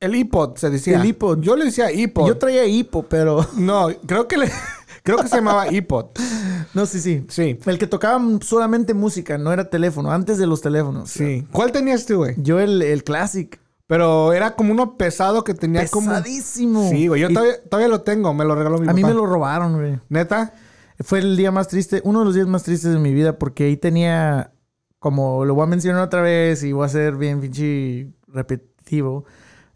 el iPod, se decía. El iPod. Yo le decía iPod. Yo traía hipo, pero... No, creo que le- creo que se llamaba iPod. No, sí, sí. Sí. El que tocaba solamente música, no era teléfono, antes de los teléfonos. Sí. ¿Cuál tenías tú, güey? Yo el, el Classic. Pero era como uno pesado que tenía como. Pesadísimo. Sí, güey. Yo Y todavía, todavía lo tengo. Me lo regaló mi A papá. mí me lo robaron, güey. ¿Neta? Fue el día más triste, uno de los días más tristes de mi vida, porque ahí tenía, como lo voy a mencionar otra vez y voy a ser bien pinche repetitivo.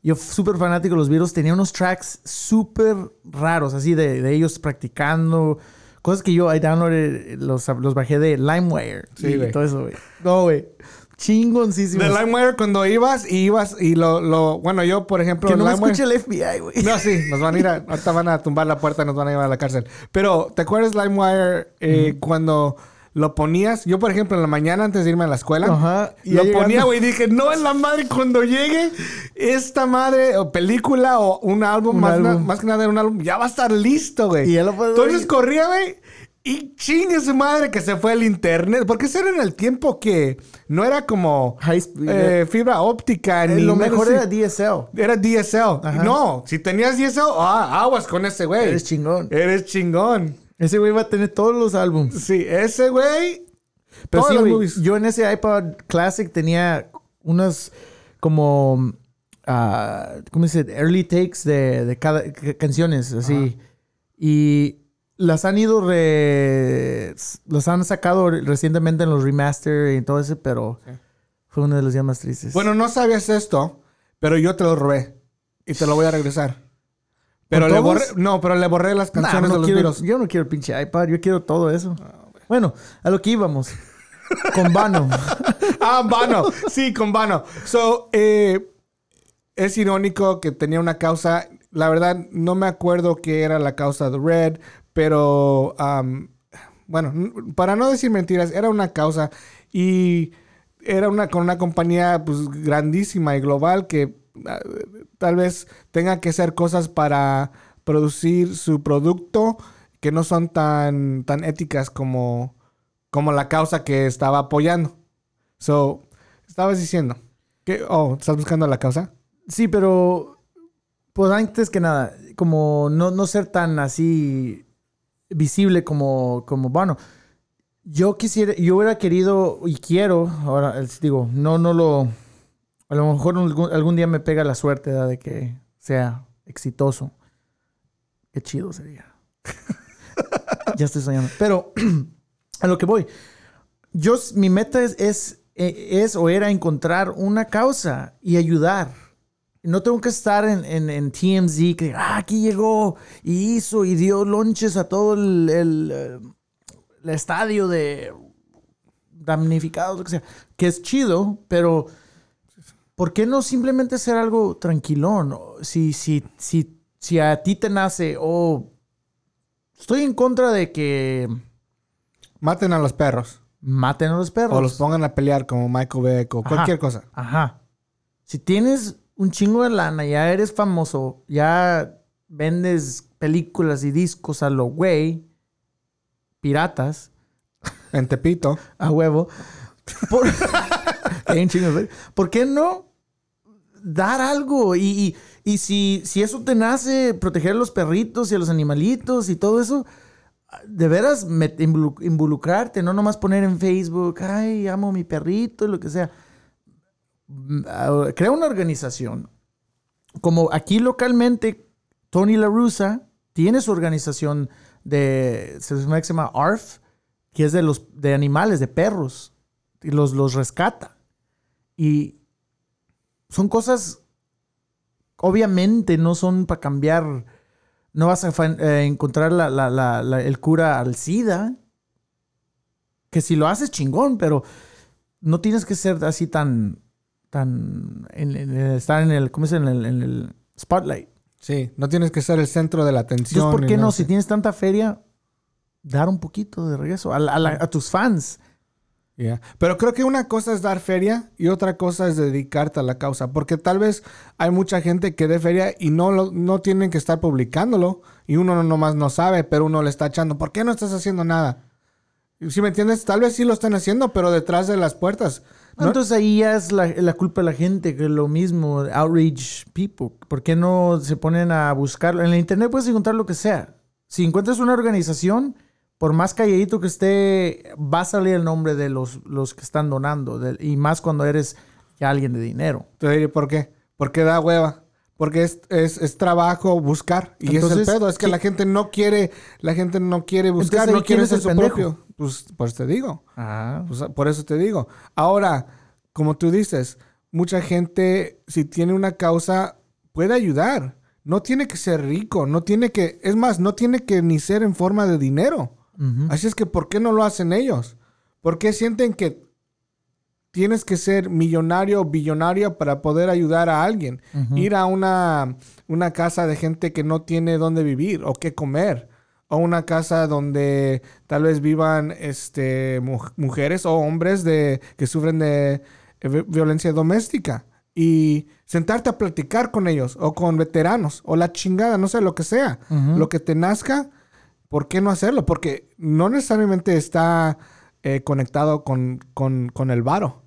Yo súper fanático de los Beatles, tenía unos tracks súper raros, así de, de ellos practicando, cosas que yo, I downloaded, los, los bajé de LimeWire Sí, y güey. todo eso, güey. No, güey. Chingoncísimo. De LimeWire cuando ibas y ibas y lo, lo... Bueno, yo, por ejemplo... Que no me LimeWire- escuche el FBI, güey. No, sí, nos van a ir a, ahorita van a tumbar la puerta y nos van a llevar a la cárcel. Pero, ¿te acuerdas LimeWire eh, cuando lo ponías? Yo, por ejemplo, en la mañana antes de irme a la escuela, Ajá, y lo ponía, güey, dije, no en la madre, cuando llegue esta madre o película o un álbum, Un más, álbum. na- más que nada un álbum, ya va a estar listo, güey. Y ya lo puedes Entonces corría, güey. Y chingue su madre que se fue el internet. Porque ese era en el tiempo que no era como High speed. eh, fibra óptica. Eh, ni lo mejor era DSL. Era DSL. Ajá. No, si tenías DSL, ah, aguas con ese güey. Eres chingón. Eres chingón. Ese güey va a tener todos los álbumes. Sí, ese güey. Pero todas sí, güey, movies. yo en ese iPod Classic tenía unas como, ah, ¿cómo se dice? Early takes de, de cada ca- canciones, así. Y las han ido, re, las han sacado recientemente en los remaster y todo eso, pero fue uno de los días más tristes. Bueno, no sabías esto, pero yo te lo robé. Y te lo voy a regresar. Pero ¿Con le borré. No, pero le borré las Nah, canciones no de los quiero-. Yo no quiero el pinche iPad, yo quiero todo eso. bueno, a lo que íbamos. Con Vano. Ah, Vano. Sí, con Vano. So, eh, es irónico que tenía una causa. La verdad, no me acuerdo qué era la causa de Red, pero um, bueno, para no decir mentiras, era una causa y era una con una compañía pues grandísima y global que ah, tal vez tenga que hacer cosas para producir su producto que no son tan, tan éticas como, como la causa que estaba apoyando. So, estabas diciendo que, oh, ¿estás buscando la causa? Sí, pero pues antes que nada, como no, no ser tan así visible como, como bueno. Yo quisiera, yo hubiera querido y quiero, ahora digo, no, no lo, a lo mejor algún, algún día me pega la suerte de que sea exitoso. Qué chido sería. ya estoy soñando. Pero a lo que voy, yo, mi meta es, es, eh, es o era encontrar una causa y ayudar. No tengo que estar en, en, en TMZ que ah, aquí llegó y hizo y dio lonches a todo el, el, el estadio de damnificados, lo que sea. Que es chido, pero ¿por qué no simplemente hacer algo tranquilón? Si, si, si, si a ti te nace, o estoy en contra de que Maten a los perros. maten a los perros. O los pongan a pelear como Michael Beck o Ajá. cualquier cosa. Ajá. Si tienes un chingo de lana, ya eres famoso, ya vendes películas y discos a lo güey, piratas, En Tepito. a huevo. ¿Por qué no dar algo? Y, y- y si, si eso te nace, proteger a los perritos y a los animalitos y todo eso, de veras involucrarte, no nomás poner en Facebook, ay, amo a mi perrito lo que sea. Mm, Crea una organización. Como aquí localmente, Tony La Russa tiene su organización de, se llama ARF, que es de los de animales, de perros, y los, los rescata. Y son cosas, obviamente no son para cambiar, no vas a eh, encontrar la- la- la- el cura al SIDA, que si lo haces chingón, pero no tienes que ser así tan, tan, en- en- estar en el, ¿cómo dice? En el, en el spotlight. Sí, no tienes que ser el centro de la atención. Entonces, ¿por qué no? nada Si tienes tanta feria, dar un poquito de regreso a, a la- a tus fans. Yeah. Pero creo que una cosa es dar feria y otra cosa es dedicarte a la causa. Porque tal vez hay mucha gente que dé feria y no, lo, no tienen que estar publicándolo. Y uno no- nomás no sabe, pero uno le está echando. ¿Por qué no estás haciendo nada? Si me entiendes, tal vez sí lo están haciendo, pero detrás de las puertas. ¿no? Entonces ahí ya es la, la culpa de la gente, que es lo mismo, outreach people. ¿Por qué no se ponen a buscarlo? En la internet puedes encontrar lo que sea. Si encuentras una organización, por más calladito que esté, va a salir el nombre de los, los que están donando. de- y más cuando eres ya alguien de dinero. Te diré por qué. Porque da hueva. Porque es, es, es trabajo buscar. Y es Entonces, el pedo. Es que ¿qué- la gente no quiere, la gente no quiere buscar, Entonces, ¿ahí no quiere es ser su pendejo? propio. Pues, pues te digo. Ah, Pues, por eso te digo. Ahora, como tú dices, mucha gente, si tiene una causa, puede ayudar. No tiene que ser rico, no tiene que, es más, no tiene que ni ser en forma de dinero. Así es que, ¿por qué no lo hacen ellos? ¿Por qué sienten que tienes que ser millonario o billonario para poder ayudar a alguien? Ir a una, una casa de gente que no tiene dónde vivir o qué comer. O una casa donde tal vez vivan este, mu- mujeres o hombres de, que sufren de eh, vi- violencia doméstica. Y sentarte a platicar con ellos o con veteranos o la chingada, no sé, lo que sea. Lo que te nazca, ¿por qué no hacerlo? Porque no necesariamente está eh, conectado con, con, con el varo.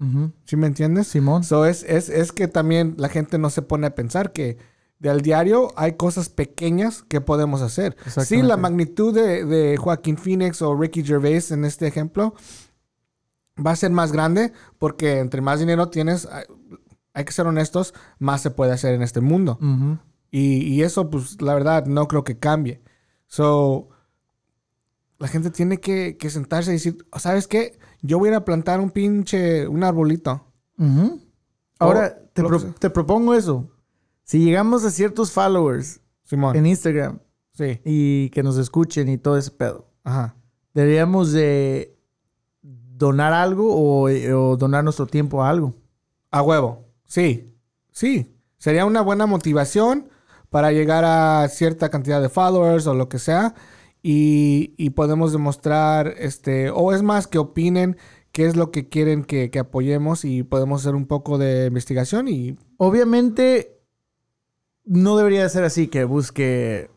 Ujú. ¿Sí me entiendes? Simón. So es, es, es que también la gente no se pone a pensar que del diario hay cosas pequeñas que podemos hacer. Sí, la magnitud de, de Joaquín Phoenix o Ricky Gervais en este ejemplo va a ser más grande porque entre más dinero tienes, hay, hay que ser honestos, más se puede hacer en este mundo. Y, y eso, pues, la verdad, no creo que cambie. So, la gente tiene que, que sentarse y decir, ¿sabes qué? Yo voy a ir a plantar un pinche, un arbolito. Ahora, te, pro- te propongo eso. Si llegamos a ciertos followers Simón. en Instagram Sí. y que nos escuchen y todo ese pedo, Ajá. deberíamos de donar algo o, o donar nuestro tiempo a algo. A huevo. Sí. Sí. Sería una buena motivación para llegar a cierta cantidad de followers o lo que sea. Y, y podemos demostrar, este, o es más, que opinen qué es lo que quieren que, que apoyemos y podemos hacer un poco de investigación y Obviamente, no debería de ser así que busque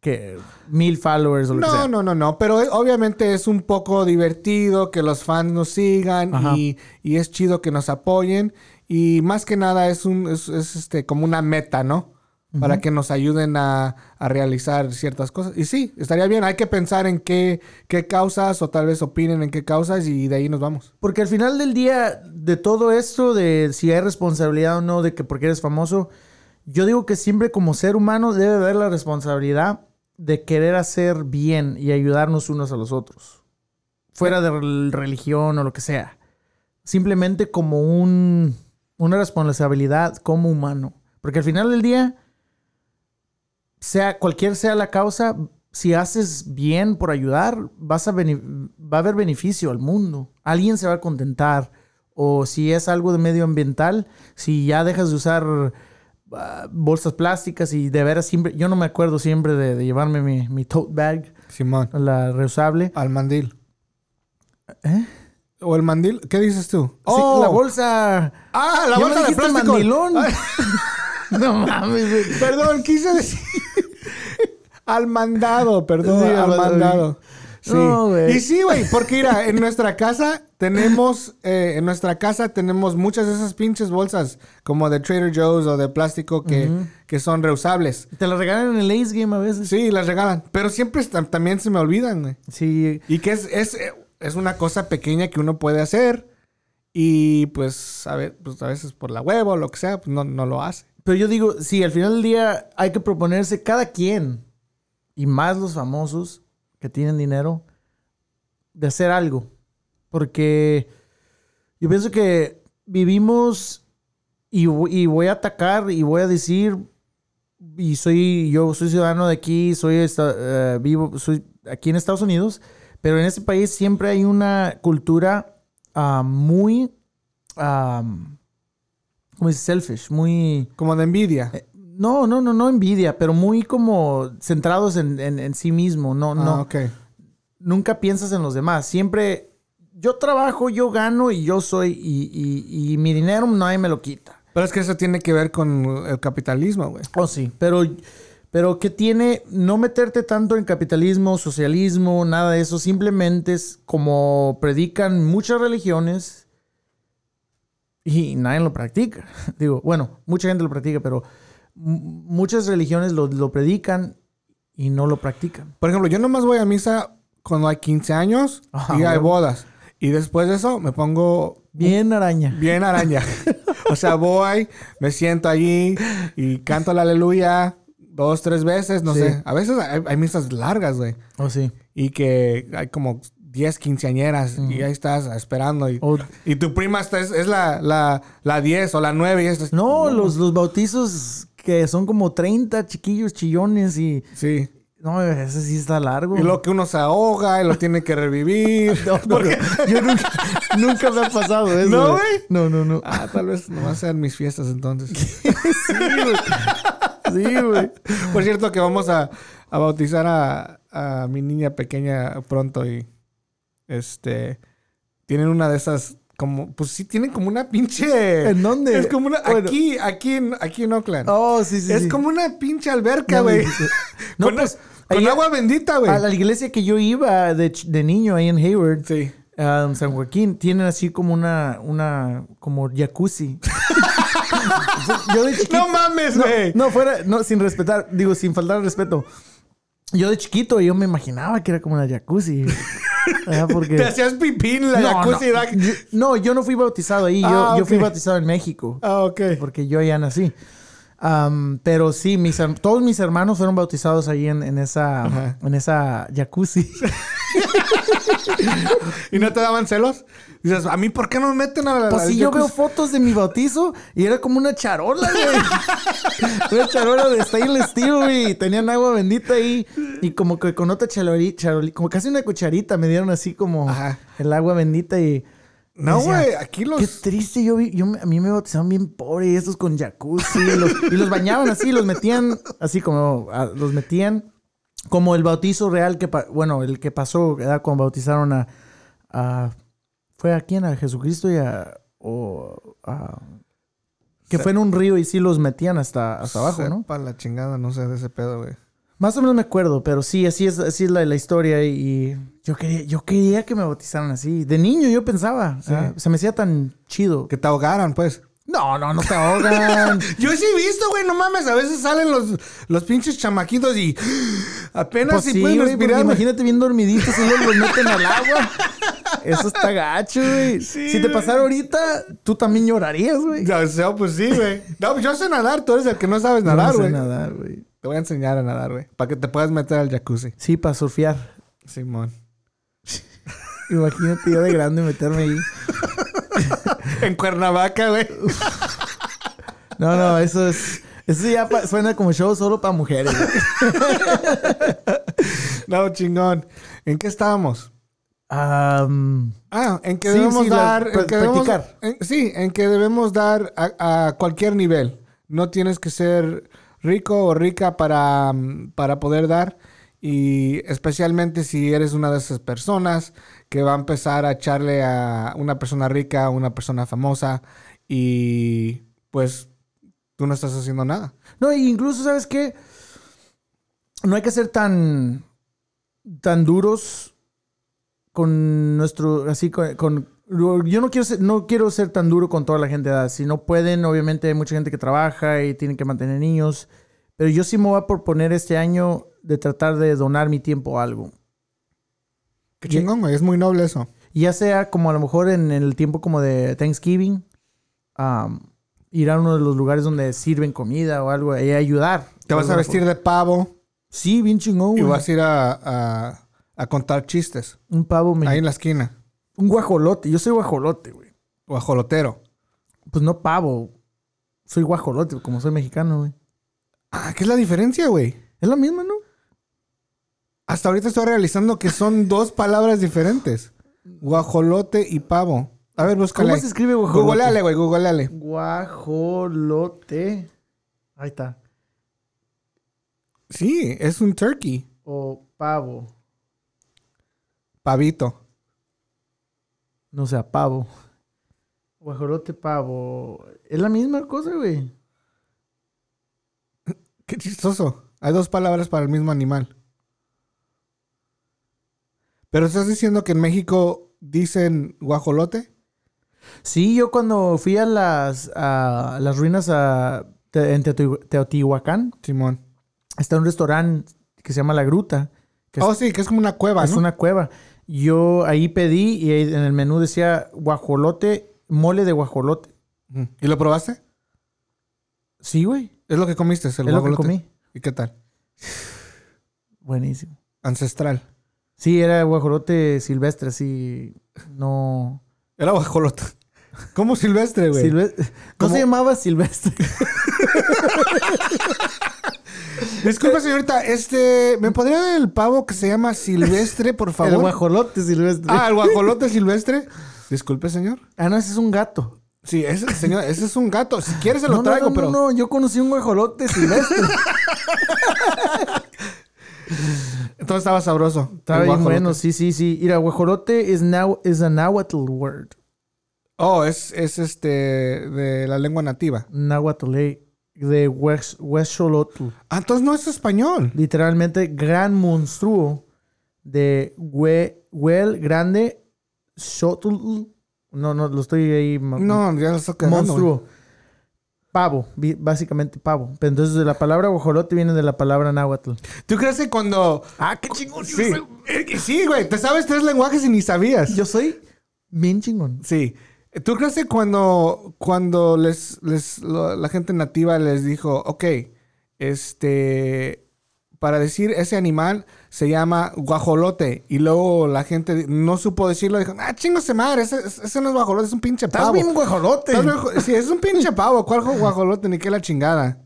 que mil followers o lo que No, sea. no, no, no. Pero eh, obviamente es un poco divertido que los fans nos sigan y, y es chido que nos apoyen. Y más que nada es un es, es, este como una meta, ¿no? Para que nos ayuden a, a realizar ciertas cosas. Y sí, estaría bien. Hay que pensar en qué, qué causas o tal vez opinen en qué causas y de ahí nos vamos. Porque al final del día, de todo esto, de si hay responsabilidad o no, de que porque eres famoso, yo digo que siempre como ser humano debe haber la responsabilidad de querer hacer bien y ayudarnos unos a los otros. Fuera de rel- religión o lo que sea. Simplemente como un, una responsabilidad como humano. Porque al final del día, sea cualquier sea la causa, si haces bien por ayudar, vas a va a haber beneficio al mundo. Alguien se va a contentar. O si es algo de medioambiental, si ya dejas de usar ah, bolsas plásticas y de veras siempre, yo no me acuerdo siempre de, de llevarme mi, mi tote bag, Simón. la reusable. Al mandil. ¿Eh? ¿O el mandil? ¿Qué dices tú? Sí, la bolsa. Ah, la bolsa de plástico. mandilón. No mames, güey. Perdón, quise decir. al mandado, perdón, Sí, al mandado. Sí. No, güey. y sí, güey, porque mira, en nuestra casa tenemos, eh, en nuestra casa tenemos muchas de esas pinches bolsas, como de Trader Joe's o de plástico que, que son reusables. Te la regalan en el Ace Game a veces. Sí, las regalan, pero siempre también se me olvidan, güey. Sí. Y que es, es, es una cosa pequeña que uno puede hacer y pues a, ver, pues a veces por la huevo o lo que sea, pues no, no lo hace. Pero yo digo, sí, al final del día hay que proponerse cada quien, y más los famosos que tienen dinero, de hacer algo. Porque yo pienso que vivimos y, vo- y voy a atacar y voy a decir, y soy, yo soy ciudadano de aquí, soy eh, vivo, soy aquí en Estados Unidos, pero en este país siempre hay una cultura ah, muy, ah, ¿cómo dice? Selfish, muy... Como de envidia. No, no, no, no envidia, pero muy como centrados en, en- en sí mismo. No, Ah, no. ok. Nunca piensas en los demás. Siempre yo trabajo, yo gano y yo soy, y, y- y mi dinero nadie me lo quita. Pero es que eso tiene que ver con el capitalismo, güey. Oh, sí. Pero, pero ¿qué tiene no meterte tanto en capitalismo, socialismo, nada de eso? Simplemente es como predican muchas religiones y nadie lo practica. Digo, bueno, mucha gente lo practica, pero muchas religiones lo, lo predican y no lo practican. Por ejemplo, yo nomás voy a misa cuando hay 15 años Ah, y hay bodas. Y después de eso me pongo Bien araña. bien araña. o sea, voy, me siento allí y canto la aleluya dos, tres veces, no Sí. sé. A veces hay, hay misas largas, güey. Oh, sí. Y que hay como 10 quinceañeras y ahí estás esperando. Y, y tu prima está, es, es la, la, la 10 o la 9 y estás... no, los, los bautizos que son como 30 chiquillos chillones y... Sí. No, ese sí está largo. Y lo que uno se ahoga y lo tiene que revivir. No, no, no. Yo nunca, nunca me ha pasado eso. ¿No, güey. No, no, no. Ah, tal vez no a ser mis fiestas entonces. Sí, güey. Sí, güey. Por cierto que vamos a, a bautizar a, a mi niña pequeña pronto y este tienen una de esas como, pues sí tienen como una pinche. ¿En dónde? Es como una. Bueno. Aquí, aquí en, aquí en Oakland. Oh, sí, sí, es sí. como una pinche alberca, No, güey. No, con pues, con agua bendita, güey. A la iglesia que yo iba de, niño ahí en Hayward, Sí. en San Joaquín, tienen así como una, una, como jacuzzi. yo de chiquito. No mames, No, güey. no, fuera, no, sin respetar, digo, sin faltar al respeto. Yo de chiquito, yo me imaginaba que era como una jacuzzi. Porque... Te hacías pipí en la no, jacuzzi. no. Yo, no, yo no fui bautizado ahí, yo, Ah, yo fui bautizado en México. Ah, ok. Porque yo ya nací. Am, pero sí, mis, todos mis hermanos fueron bautizados ahí en, en esa, Ajá. en esa jacuzzi. ¿Y no te daban celos? Dices, ¿a mí por qué no me meten a la Pues sí, yo veo fotos de mi bautizo y era como una charola, güey. una charola de stainless steel, güey. Tenían agua bendita ahí. Y como que con otra charolita, como casi una cucharita, me dieron así como Ajá. el agua bendita y... No, güey, aquí los... Qué triste, yo vi, yo, me- a mí me bautizaron bien pobre y estos con jacuzzi y los, y los bañaban así, los metían así como, los metían como el bautizo real que, bueno, el que pasó, era cuando bautizaron a, a- fue a quién, a Jesucristo y a, o a- que fue en un río y sí los metían hasta, hasta abajo, ¿no? Para la chingada, no sé de ese pedo, güey. Más o menos me acuerdo, pero sí, así es, así es la, la historia y, y yo quería, yo quería que me bautizaran así. De niño yo pensaba, se me hacía tan chido. Que te ahogaran, pues. No, no, no te ahogan. Yo sí he visto, güey, no mames. A veces salen los, los pinches chamaquitos y apenas Pues si sí, pueden güey, respirar. imagínate bien dormiditos y luego los meten al agua. Eso está gacho, güey. Sí, si te güey. pasara ahorita, tú también llorarías, güey. O sea, pues sí, güey. No, pues yo sé nadar. Tú eres el que no sabes No nadar, sé güey. nadar, güey. Te voy a enseñar a nadar, güey. Para que te puedas meter al jacuzzi. Sí, para surfear. Simón. Imagínate yo de grande meterme ahí. en Cuernavaca, güey. No, no, eso es... Eso ya suena como show solo para mujeres. No, chingón. ¿En qué estábamos? Am, Ah, en que debemos sí, dar. en que debemos- en- sí, en que debemos dar a, a cualquier nivel. No tienes que ser rico o rica para, mm, para poder dar. Y especialmente si eres una de esas personas que va a empezar a echarle a una persona rica, a una persona famosa. Y pues tú no estás haciendo nada. No, e incluso, ¿sabes qué? No hay que ser tan, tan duros con nuestro, así con, yo no quiero ser, no quiero ser tan duro con toda la gente de. Si no pueden, obviamente hay mucha gente que trabaja y tienen que mantener niños. Pero yo sí me voy a proponer este año de tratar de donar mi tiempo a algo. Qué Y- chingón, güey. Es muy noble eso. Ya sea como a lo mejor en el tiempo como de Thanksgiving, ir a uno de los lugares donde sirven comida o algo y ayudar. Te vas a vestir de pavo Sí, bien chingón, y güey. vas a ir a, a- a contar chistes. Un pavo Ahí mexicano. en la esquina. Un guajolote. Yo soy guajolote, güey. O ajolotero. Pues no pavo. Soy guajolote, como soy mexicano, güey. Ah, ¿qué es la diferencia, güey? Es la misma, ¿no? Hasta ahorita estoy realizando que son dos palabras diferentes. Guajolote y pavo. A ver, búscale. ¿Cómo se escribe guajolote? Googleale, güey, googleale. Guajolote. Ahí está. Sí, es un turkey. O pavo. Pavito. No sea pavo. Guajolote, pavo. Es la misma cosa, güey. Qué chistoso. Hay dos palabras para el mismo animal. Pero estás diciendo que en México dicen guajolote. Sí, yo cuando fui a las, a las ruinas a, en Teotihu- Teotihuacán, Simón. está un restaurante que se llama La Gruta. Que es- Oh, sí, que es como una cueva, es ¿no? una cueva. Yo ahí pedí y en el menú decía guajolote, mole de guajolote. ¿Y lo probaste? Sí, güey. Es lo que comiste, es el Es lo que guajolote. comí. ¿Y qué tal? Buenísimo. Ancestral. Sí, era guajolote silvestre, así. No. Era guajolote. ¿Cómo silvestre, güey? Silve- No ¿Cómo? se llamaba silvestre. Disculpa, señorita, este, ¿me podría dar el pavo que se llama silvestre, por El favor? guajolote silvestre. Ah, el guajolote silvestre. Disculpe, señor. Ah, no, ese es un gato. Sí, ese, señor, ese es un gato. Si quieres se lo no, no, traigo, no, pero. no, no, yo conocí un guajolote silvestre. Entonces estaba sabroso. Estaba bien bueno, sí, sí, sí. Mira, guajolote is, now, is a náhuatl word. Oh, es, es este de la lengua nativa. Nahuatl, de West, Huexolotl. Ah, entonces no es español. Literalmente, gran monstruo de hue, Huel Grande Xotl. No, no, lo estoy ahí. No, ya lo estoy güey. monstruo. Pavo, básicamente pavo. Pero entonces de la palabra guajolote viene de la palabra náhuatl. ¿Tú crees que cuando... Ah, qué chingón. Sí, Eh, sí, güey. Te sabes tres lenguajes y ni sabías. Yo soy bien chingón. Sí. ¿Tú crees que cuando, cuando les, les, la gente nativa les dijo, ok, este, para decir ese animal se llama guajolote, y luego la gente no supo decirlo, dijo, ah, chingose madre, ese, ese no es guajolote, es un pinche Estás pavo. bien guajolote. Estás Sí, es un pinche pavo, ¿cuál guajolote? Ni qué la chingada.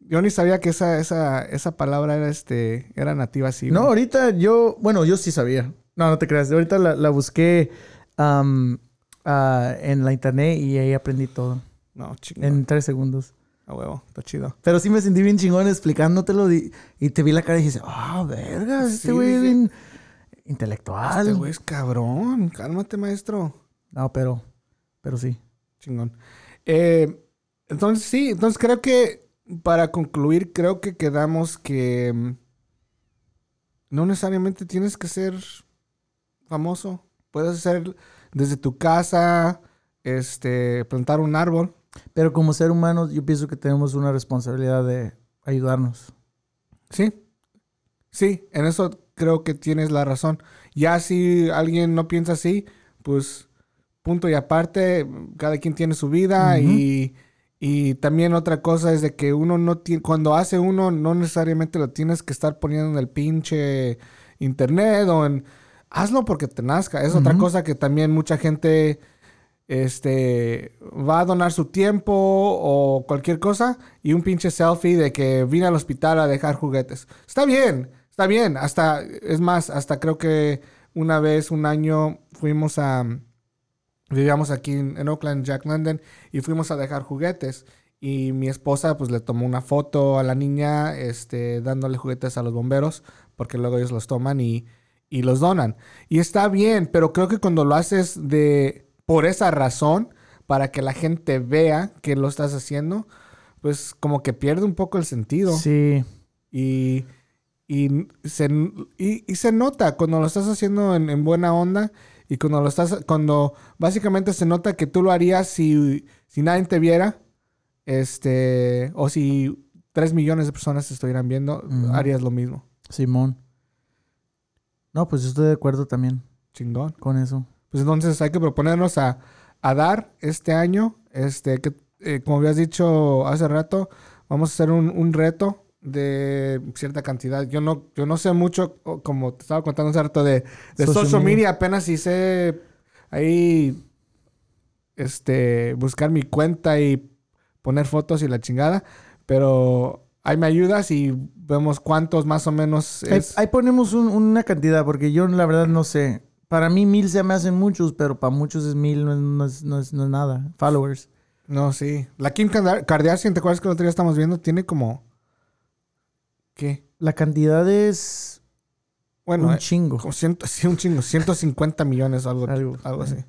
Yo ni sabía que esa, esa, esa palabra era, este, era nativa así. No, ahorita yo, bueno, yo sí sabía. No, no te creas. Ahorita la, la busqué ah, en la internet y ahí aprendí todo. No, chingón. En tres segundos. A huevo, está chido. Pero sí me sentí bien chingón explicándotelo di- y te vi la cara y dije, ah, verga, este güey es bien intelectual. Este güey es cabrón. Cálmate, maestro. No, pero, pero sí. Chingón. Eh, entonces, sí, entonces creo que para concluir, creo que quedamos que mm, no necesariamente tienes que ser famoso. Puedes hacer desde tu casa, este, plantar un árbol. Pero como ser humanos, yo pienso que tenemos una responsabilidad de ayudarnos. Sí. Sí, en eso creo que tienes la razón. Ya si alguien no piensa así, pues punto y aparte, cada quien tiene su vida y, y también otra cosa es de que uno no tiene, cuando hace uno, no necesariamente lo tienes que estar poniendo en el pinche internet o en... Hazlo porque te nazca. Es otra cosa que también mucha gente este va a donar su tiempo o cualquier cosa y un pinche selfie de que vine al hospital a dejar juguetes. Está bien, está bien. Hasta, es más, hasta creo que una vez, un año, fuimos a. Vivíamos aquí en, Oakland, Jack London, y fuimos a dejar juguetes. Y mi esposa, pues, le tomó una foto a la niña, este, dándole juguetes a los bomberos, porque luego ellos los toman y, y los donan. Y está bien, pero creo que cuando lo haces de por esa razón, para que la gente vea que lo estás haciendo, pues como que pierde un poco el sentido. Sí. Y, y, se, y, y se nota cuando lo estás haciendo en, en buena onda y cuando lo estás, cuando básicamente se nota que tú lo harías si, si nadie te viera, este, o si tres millones de personas te estuvieran viendo, harías lo mismo. Simón. No, pues yo estoy de acuerdo también Chingón. con eso. Pues entonces hay que proponernos a, a dar este año, este, que eh, como habías dicho hace rato, vamos a hacer un, un reto de cierta cantidad. Yo no, yo no sé mucho, como te estaba contando hace rato, de, de Social social, media. media. apenas sé ahí este, buscar mi cuenta y poner fotos y la chingada, pero ahí me ayudas y vemos cuántos más o menos Ahí, es. ahí ponemos un- una cantidad, porque yo la verdad no sé. Para mí mil se me hacen muchos, pero para muchos es mil, no es, no es- no es- no es nada. Followers. No, sí. La Kim Kardashian, ¿te acuerdas que el otro día estamos viendo? Tiene como... ¿Qué? La cantidad es Bueno, un eh, chingo. como ciento, sí, un chingo. 150 millones o algo, Algo, algo, sí. así.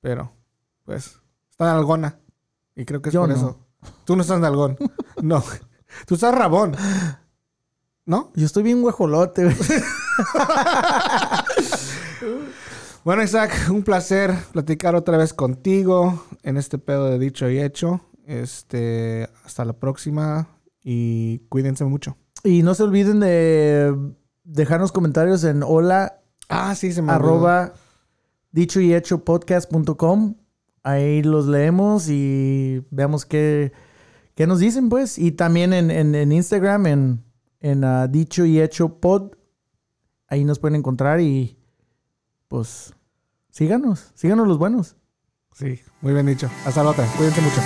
Pero, pues, está en algona. Y creo que es Yo por no. eso. Tú no estás en algón. no. Tú estás rabón. ¿No? Yo estoy bien guajolote, güey. Bueno, Isaac, un placer platicar otra vez contigo en este pedo de dicho y hecho. Este, hasta la próxima y cuídense mucho. Y no se olviden de dejarnos comentarios en hola Ah, sí, se me arroba dicho y hecho podcast.com. Ahí los leemos y veamos qué, qué nos dicen, pues. Y también en, en- en Instagram, en, en ah, dicho y hecho pod. Ahí nos pueden encontrar y pues síganos, síganos los buenos. Sí, muy bien dicho. Hasta la otra. Cuídense mucho.